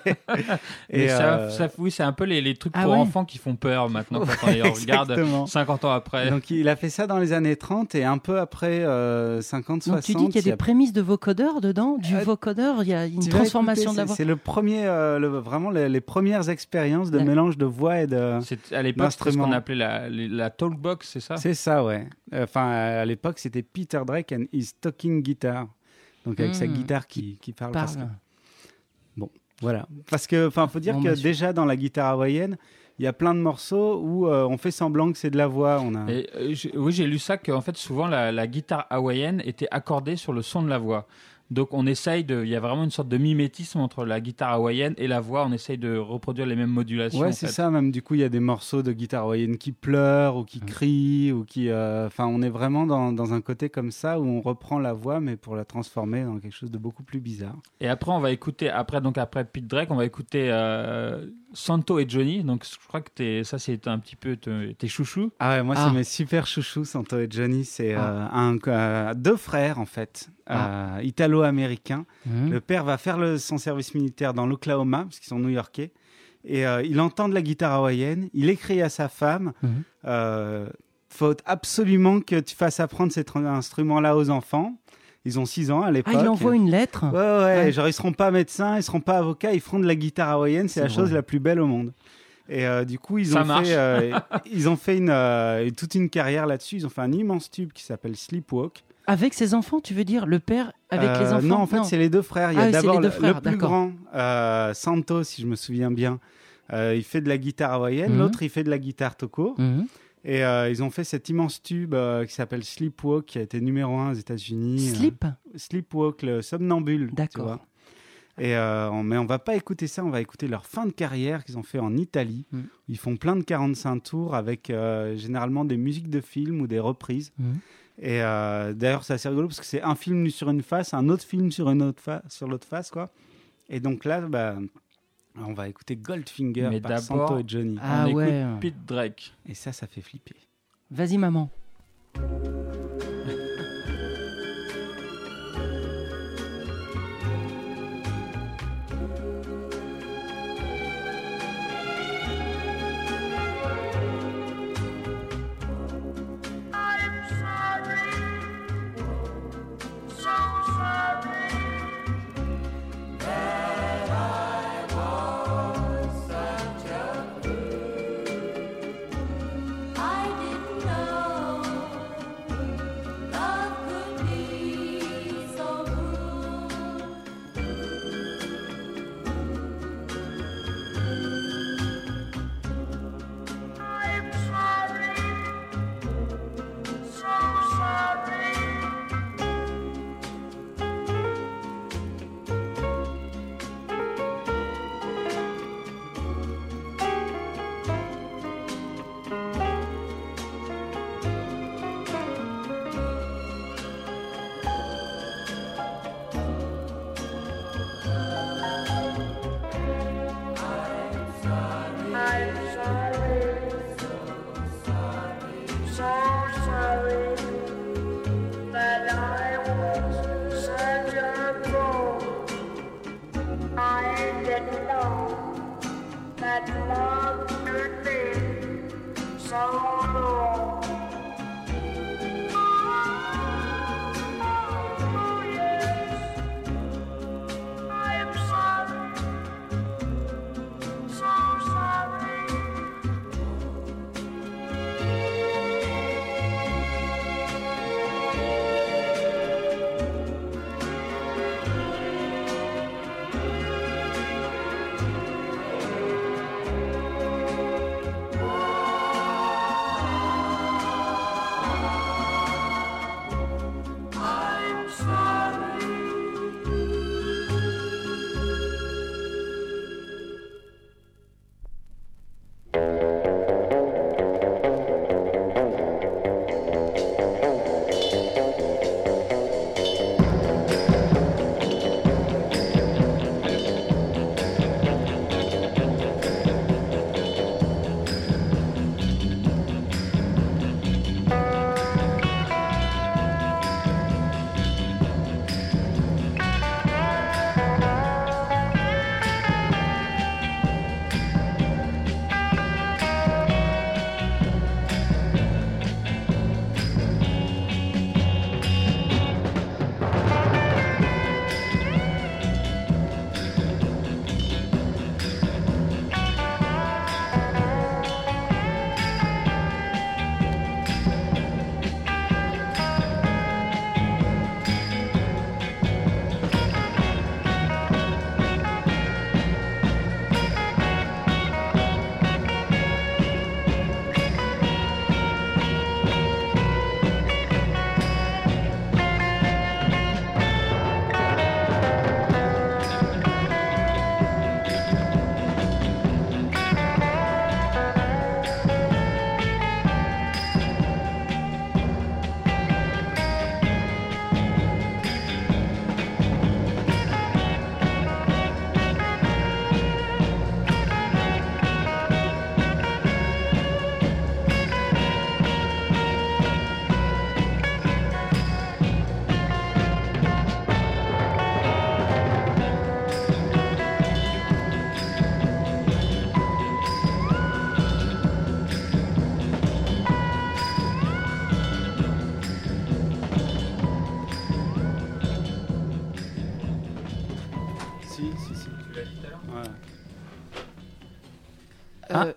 Speaker 3: Mais
Speaker 5: Et,
Speaker 3: ça,
Speaker 5: euh,
Speaker 3: ça- oui, c'est un peu les, les trucs
Speaker 4: Ah
Speaker 3: pour
Speaker 4: ouais.
Speaker 3: enfants qui font peur maintenant quand on les regarde
Speaker 5: Exactement.
Speaker 3: 50 ans après.
Speaker 5: Donc il a fait ça dans les années 30 et un peu après euh, 50, 60.
Speaker 4: Donc tu dis qu'il y a des prémices de vocodeur dedans? Du vocodeur, il y a une transformation
Speaker 5: écouter,
Speaker 4: de la
Speaker 5: c'est-
Speaker 4: voix.
Speaker 5: C'est le premier, euh, le- vraiment les, les premières expériences de mélange de voix et de.
Speaker 3: C'est à l'époque ce qu'on appelait la, la talkbox, c'est ça?
Speaker 5: C'est ça, ouais. Enfin, à l'époque, c'était Peter Drake and his talking guitar. Donc avec sa
Speaker 4: Hmm.
Speaker 5: guitare qui, qui parle. parce
Speaker 4: Parle.
Speaker 5: que- Bon, voilà. Parce que, enfin, faut dire
Speaker 4: Bon,
Speaker 5: que déjà dans la guitare hawaïenne, il y a plein de morceaux où euh, on fait semblant que c'est de la voix. On a.
Speaker 3: Et, euh, oui, j'ai lu ça qu'en fait, souvent, la, la guitare hawaïenne était accordée sur le son de la voix. Donc, on essaye de. Il y a vraiment une sorte de mimétisme entre la guitare hawaïenne et la voix. On essaye de reproduire les mêmes modulations.
Speaker 5: Ouais, c'est ça. Même du coup, il y a des morceaux de guitare hawaïenne qui pleurent ou qui
Speaker 3: Mmh.
Speaker 5: crient ou qui. euh, Enfin, on est vraiment dans, dans un côté comme ça où on reprend la voix, mais pour la transformer dans quelque chose de beaucoup plus bizarre.
Speaker 3: Et après, on va écouter, après, donc après Pete Drake, on va écouter euh, Santo et Johnny. Donc, je crois que t'es- ça, c'est un petit peu te- tes chouchous.
Speaker 5: Ah ouais, moi
Speaker 3: Ah.
Speaker 5: c'est mes super chouchous, Santo et Johnny. C'est
Speaker 3: Ah.
Speaker 5: euh, un, euh, deux frères en fait,
Speaker 3: Ah.
Speaker 5: euh, italo-américains.
Speaker 4: Mhm.
Speaker 5: Le père va faire le- son service militaire dans l'Oklahoma, parce qu'ils sont new-yorkais. Et euh, il entend de la guitare hawaïenne. Il écrit à sa femme
Speaker 4: Mhm.
Speaker 5: euh, Faut absolument que tu fasses apprendre cet tr- instrument-là aux enfants. Ils ont 6 ans à
Speaker 4: Ah,
Speaker 5: l'époque.
Speaker 4: il envoie une lettre
Speaker 5: Ouais, ouais,
Speaker 4: Ouais.
Speaker 5: genre ils seront pas médecins, ils seront pas avocats, ils feront de la guitare hawaïenne, c'est la chose la plus belle au monde. Et euh, du coup, ils
Speaker 3: Ça
Speaker 5: ont
Speaker 3: marche.
Speaker 5: fait, euh, ils ont fait une, euh, toute une carrière là-dessus. Ils ont fait un immense tube qui s'appelle Sleepwalk.
Speaker 4: Avec ses enfants, tu veux dire Le père avec les
Speaker 5: Euh,
Speaker 4: enfants
Speaker 5: Non, en fait, c'est les deux frères. Il y
Speaker 4: Ah
Speaker 5: a
Speaker 4: c'est
Speaker 5: d'abord le, plus grand, euh, Santo, si je me souviens bien. Euh, il fait de la guitare hawaïenne.
Speaker 4: Mhm.
Speaker 5: L'autre, il fait de la guitare toko.
Speaker 4: Mhm.
Speaker 5: Et euh, ils ont fait cet immense tube euh, qui s'appelle Sleepwalk, qui a été numéro un aux États-Unis. Euh,
Speaker 4: Sleep
Speaker 5: Sleepwalk, le somnambule.
Speaker 4: D'accord.
Speaker 5: Et euh, on- mais on va pas écouter ça, on va écouter leur fin de carrière qu'ils ont fait en Italie.
Speaker 4: Mm.
Speaker 5: Ils font plein de 45 tours avec euh, généralement des musiques de films ou des reprises. Et euh, d'ailleurs, c'est assez rigolo parce que c'est un film sur une face, un autre film sur une autre face, sur l'autre face, quoi. Et donc là, bah, on va écouter Goldfinger
Speaker 3: Mais
Speaker 5: par Santo et Johnny.
Speaker 4: Ah
Speaker 3: on écoute
Speaker 4: ouais.
Speaker 3: Pete Drake.
Speaker 5: Et ça, ça fait flipper.
Speaker 4: Vas-y, maman.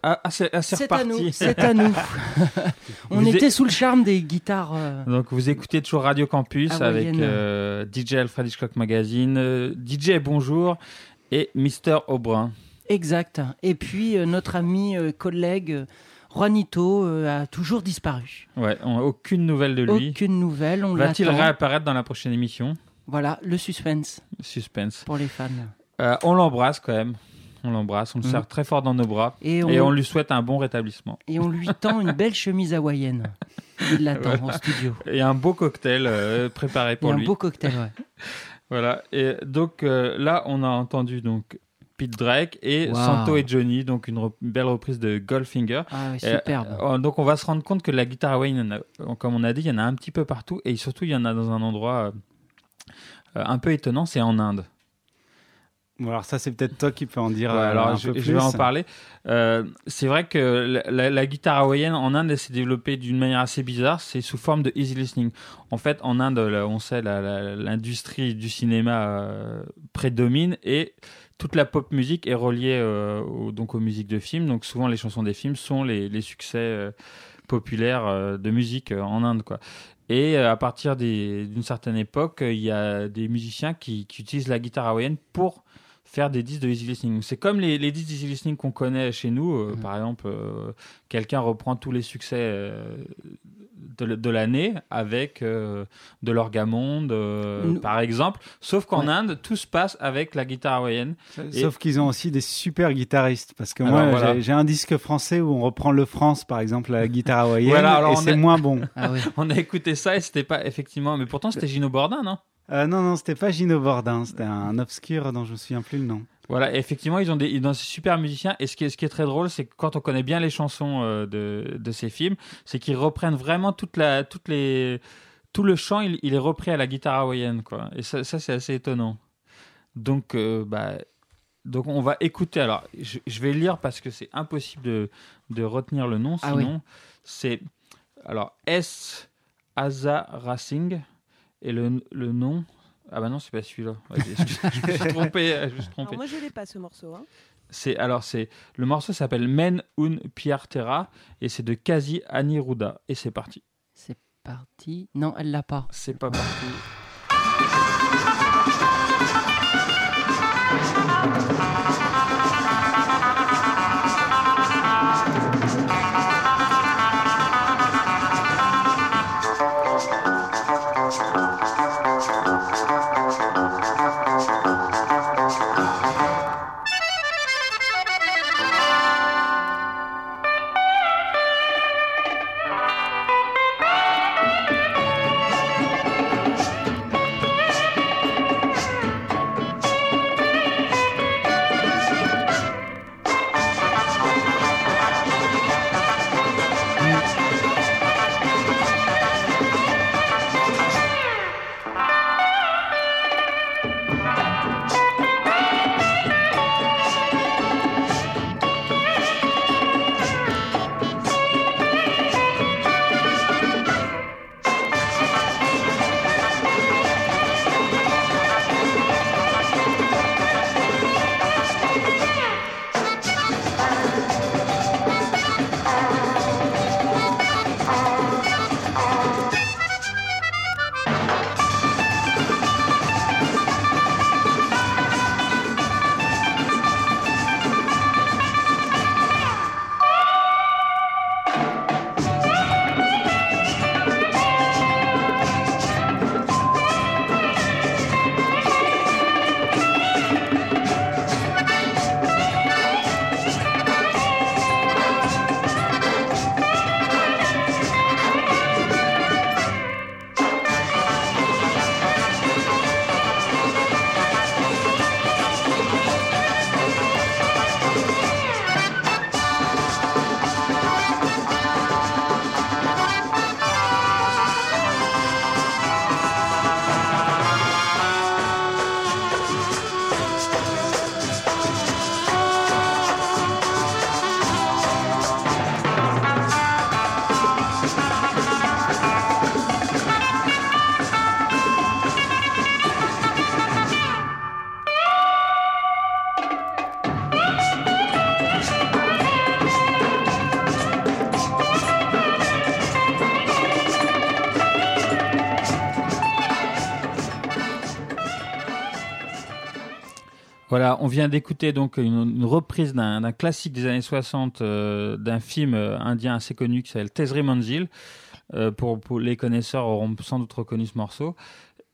Speaker 3: Ah, ah, ah, c'est
Speaker 4: à nous. C'est à nous. On
Speaker 3: Vous
Speaker 4: était sous le charme des guitares. euh,
Speaker 3: Donc vous écoutez toujours Radio Campus avec euh, DJ Alfred Hitchcock Magazine, euh, DJ Bonjour et Mister Aubrin.
Speaker 4: Exact. Et puis notre ami collègue Juanito a toujours disparu.
Speaker 3: Ouais, on a aucune nouvelle de lui.
Speaker 4: Aucune nouvelle. On
Speaker 3: Va-t-il réapparaître dans la prochaine émission?
Speaker 4: Voilà, le suspense
Speaker 3: Suspense.
Speaker 4: pour les fans.
Speaker 3: On l'embrasse quand même. On l'embrasse, on le
Speaker 4: Mhm.
Speaker 3: serre très fort dans nos bras
Speaker 4: Et
Speaker 3: et
Speaker 4: on-
Speaker 3: lui souhaite un bon rétablissement.
Speaker 4: Et on lui tend une belle chemise hawaïenne. Il l'attend
Speaker 3: Voilà.
Speaker 4: en studio.
Speaker 3: Et un beau cocktail euh, préparé pour
Speaker 4: Et un
Speaker 3: lui.
Speaker 4: beau cocktail, ouais.
Speaker 3: Voilà. Et donc euh, là, on a entendu donc Pete Drake et
Speaker 4: Wow.
Speaker 3: Santo et Johnny, donc une, belle reprise de Goldfinger.
Speaker 4: Ah ouais,
Speaker 3: Et,
Speaker 4: superbe.
Speaker 3: euh, donc on va se rendre compte que la guitare hawaïenne, comme on a dit, il y en a un petit peu partout et surtout il y en a dans un endroit euh, un peu étonnant, c'est en Inde.
Speaker 5: Bon, alors ça, c'est peut-être toi qui peux en dire
Speaker 3: Ouais,
Speaker 5: euh,
Speaker 3: alors
Speaker 5: un
Speaker 3: je,
Speaker 5: peu
Speaker 3: je vais en parler. Euh, c'est vrai que la, guitare hawaïenne en Inde, elle s'est développée d'une manière assez bizarre. C'est sous forme de easy listening. En fait, en Inde, là, on sait, l'industrie du cinéma euh, prédomine et toute la pop musique est reliée au- donc aux musiques de films. Donc souvent, les chansons des films sont les, les succès populaires de musique en Inde, quoi. Et à partir d'une certaine époque, il y a des musiciens qui, qui utilisent la guitare hawaïenne pour faire des disques de easy listening. C'est comme les, les disques d'easy listening qu'on connaît chez nous. euh, Par exemple, euh, quelqu'un reprend tous les succès euh, de, l'année avec euh, de l'orgamonde, euh,
Speaker 5: Nous-
Speaker 3: par exemple. Sauf qu'en
Speaker 5: Ouais.
Speaker 3: Inde, tout se passe avec la guitare hawaïenne. Et-
Speaker 5: Sauf qu'ils ont aussi des super guitaristes. Parce que
Speaker 3: Alors,
Speaker 5: moi,
Speaker 3: voilà.
Speaker 5: j'ai- un disque français où on reprend le France, par exemple, la guitare hawaïenne,
Speaker 3: Voilà, alors
Speaker 5: et c'est
Speaker 3: a-
Speaker 5: moins bon.
Speaker 4: Ah
Speaker 3: On a écouté ça et c'était pas effectivement. Mais pourtant, c'était Gino Bordin, non?
Speaker 5: Euh, non, non, c'était pas Gino Bordin, c'était un obscur dont je me souviens plus le nom.
Speaker 3: Voilà, effectivement, ils ont des, ils ont des super musiciens. Et ce qui est, ce qui est très drôle, c'est que quand on connaît bien les chansons euh, de, de ces films, c'est qu'ils reprennent vraiment toute la, toutes les, tout le chant, il, il est repris à la guitare hawaïenne, quoi. Et ça, ça c'est assez étonnant. Donc, euh, bah, donc on va écouter. Alors, je, je vais lire parce que c'est impossible de, de retenir le nom.
Speaker 4: Ah
Speaker 3: Sinon,
Speaker 4: oui.
Speaker 3: c'est alors S. Asa Racing et le, le nom? Ah bah non, c'est pas celui-là. Ouais, je, je me suis trompé. Je me suis
Speaker 11: Alors,
Speaker 3: trompé.
Speaker 11: moi, je l'ai pas ce morceau. Hein.
Speaker 3: C'est alors c'est le morceau s'appelle Men un Piartera et c'est de Kazi Aniruda et c'est parti.
Speaker 4: C'est parti. Non, elle l'a pas.
Speaker 3: C'est pas parti. Voilà, on vient d'écouter donc une, reprise d'un classique des années 60 euh, d'un film euh, indien assez connu qui s'appelle Tesri Manzil. Euh, pour, pour les connaisseurs auront sans doute reconnu ce morceau.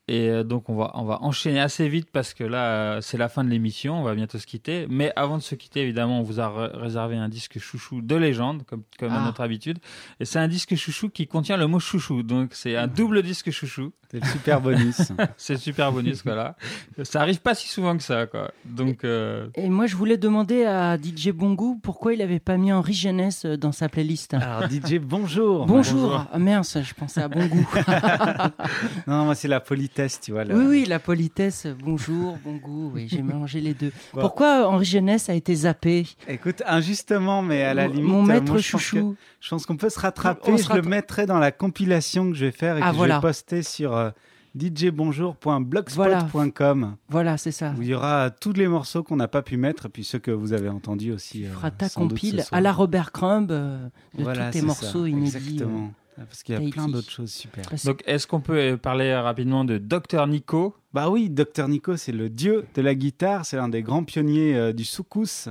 Speaker 3: Et euh, donc on va on va enchaîner assez vite parce que là euh, c'est la fin de l'émission, on va bientôt se quitter. Mais avant de se quitter, évidemment, on vous a ré- réservé un disque chouchou de légende, comme comme à
Speaker 5: Ah.
Speaker 3: notre habitude. Et c'est un disque chouchou qui contient le mot chouchou, donc c'est un double disque chouchou.
Speaker 5: C'est le super bonus.
Speaker 3: c'est le super bonus, voilà. Ça arrive pas si souvent que ça, quoi. Donc euh,
Speaker 4: Et moi, je voulais demander à DJ Bongo pourquoi il avait pas mis Henri Jeunesse dans sa playlist.
Speaker 5: Alors DJ, bonjour.
Speaker 4: Bonjour. Ah, mince, je pensais à Bongo.
Speaker 5: non, moi c'est la politesse, tu vois. le-
Speaker 4: Oui, oui, la politesse, bonjour, bon goût, oui, j'ai mélangé les deux.
Speaker 5: Bon.
Speaker 4: Pourquoi Henri Jeunesse a été zappé
Speaker 5: Écoute, injustement, mais à la limite,
Speaker 4: mon
Speaker 5: euh,
Speaker 4: maître
Speaker 5: moi, je pense
Speaker 4: chouchou.
Speaker 5: que- Je pense qu'on peut se rattraper.
Speaker 4: On se
Speaker 5: je le mettrai dans la compilation que je vais faire et
Speaker 4: Ah,
Speaker 5: que
Speaker 4: voilà.
Speaker 5: je vais poster sur euh, djbonjour.blogspot.com.
Speaker 4: Voilà, c'est ça.
Speaker 5: Où il y aura tous les morceaux qu'on n'a pas pu mettre et puis ceux que vous avez entendus aussi. euh,
Speaker 4: Fera ta compile à la Robert Crumb euh, de
Speaker 5: Voilà,
Speaker 4: tous tes morceaux
Speaker 5: ça,
Speaker 4: inédits.
Speaker 5: Exactement.
Speaker 4: euh,
Speaker 5: Parce qu'il y a
Speaker 4: Tahiti.
Speaker 5: plein d'autres choses super.
Speaker 3: Donc est-ce qu'on peut euh, parler rapidement de Dr Nico?
Speaker 5: Bah oui, Dr Nico, c'est le dieu de la guitare, c'est l'un des grands pionniers euh, du soukous.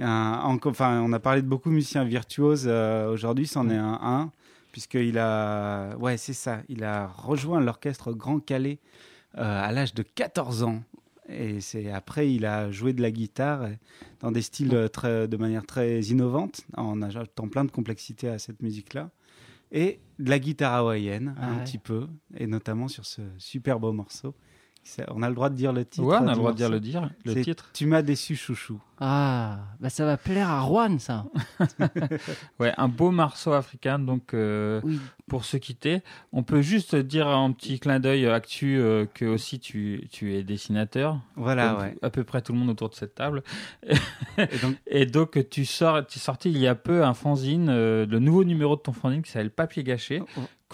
Speaker 5: En- enfin, on a parlé de beaucoup de musiciens virtuoses euh, aujourd'hui, c'en est un, un puisqu'il a, ouais, c'est ça, il a rejoint l'orchestre Grand Calais euh, à l'âge de 14 ans. Et c'est après, il a joué de la guitare euh, dans des styles euh, très, de manière très innovante, en ajoutant plein de complexité à cette musique-là. Et de la guitare hawaïenne,
Speaker 4: Ah
Speaker 5: un
Speaker 4: ouais.
Speaker 5: petit peu, et notamment sur ce super beau morceau. On a le droit de dire le titre.
Speaker 3: Ouais, on a le droit de dire le dire, le titre.
Speaker 5: Tu m'as déçu, chouchou.
Speaker 4: Ah, bah ça va plaire à Juan, ça.
Speaker 3: Ouais, un beau morceau africain. Donc, euh,
Speaker 4: Oui.
Speaker 3: pour se quitter, on peut juste dire un petit clin d'œil actu euh, que aussi tu, tu es dessinateur.
Speaker 5: Voilà, ouais.
Speaker 3: À peu près tout le monde autour de cette table.
Speaker 5: Et donc,
Speaker 3: Et donc, tu sors, tu es sorti il y a peu un fanzine, euh, le nouveau numéro de ton fanzine qui s'appelle Papier Gâché,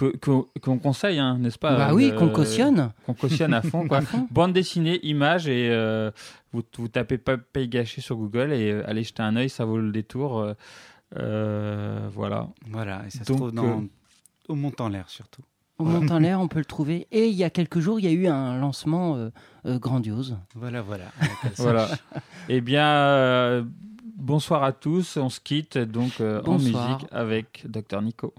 Speaker 3: que- qu'on conseille, hein, n'est-ce pas
Speaker 4: Bah oui,
Speaker 3: euh,
Speaker 4: qu'on cautionne.
Speaker 3: Qu'on cautionne à fond, quoi.
Speaker 4: À fond.
Speaker 3: Bande dessinée, images, et euh, vous, vous tapez Papier Gâché sur Google et euh, allez jeter un œil, ça vaut le détour. voilà.
Speaker 5: voilà, et ça se trouve dans, au montant l'air surtout.
Speaker 4: Au monte en l'air, on peut le trouver. Et il y a quelques jours, il y a eu un lancement grandiose.
Speaker 5: Voilà, voilà.
Speaker 3: Voilà. eh bien, bonsoir à tous. On se quitte donc euh, en musique avec Dr Nico.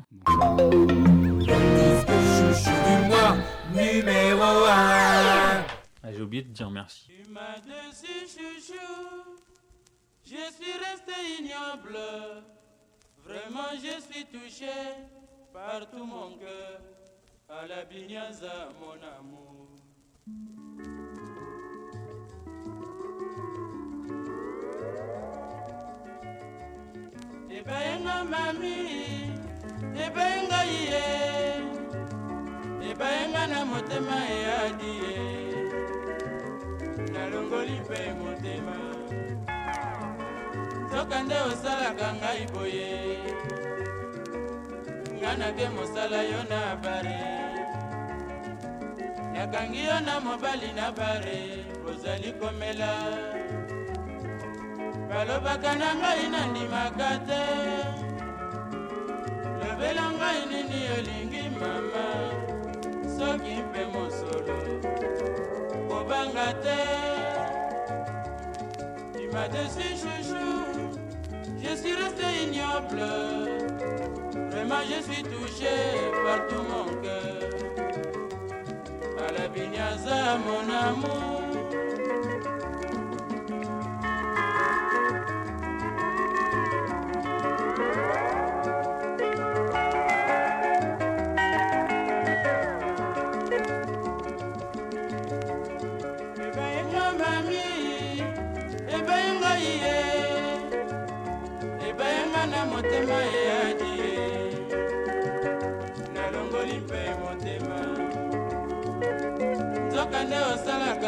Speaker 13: Chouchou du mois, numéro 1.
Speaker 3: Ah, J'ai oublié de dire merci.
Speaker 13: Tu m'as déçu, chouchou. Je suis resté ignoble. Vraiment, je suis touché par tout mon cœur. À la bignaza, mon amour. ebayenga mami ebayenga ye. Ebayenga na motema eyadi ye. Nalongoli mpe motema. Soka nde osalaka ngai boye. Nga nake mosala yo na bare. Nakangi yo na mobali na bare ozali komela. Balobaka na ngai nandimaka te lobela ngai nini olingi mama? Soki mpe mosolo kobanga tu m'as déçu chouchou je suis resté ignoble. Vraiment je suis touché par tout mon cœur. À la vignaza mon amour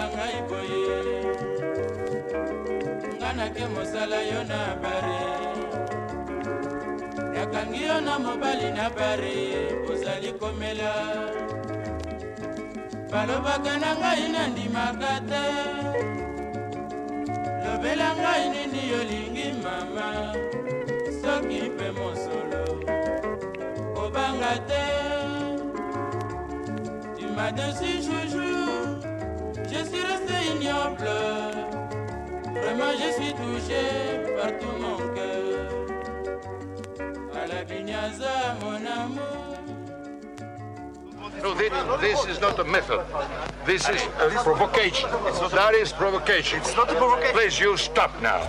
Speaker 13: osalaka ngai boye nga nake mosala yo na bare. Nakangi yo na mobali na bare ozali komela. Balobaka na ngai nandimaka te lobela ngai nini olingi mama. Soki mpe mosolo kobanga te. Tu m'as déçu chouchou je suis resté ignoble Vraiment je suis touché par tout mon cœur. À la Bignaza, mon amour.
Speaker 14: No, this, this is not a method. This is a provocation. That is provocation. It's not a provocation. Please, you stop now.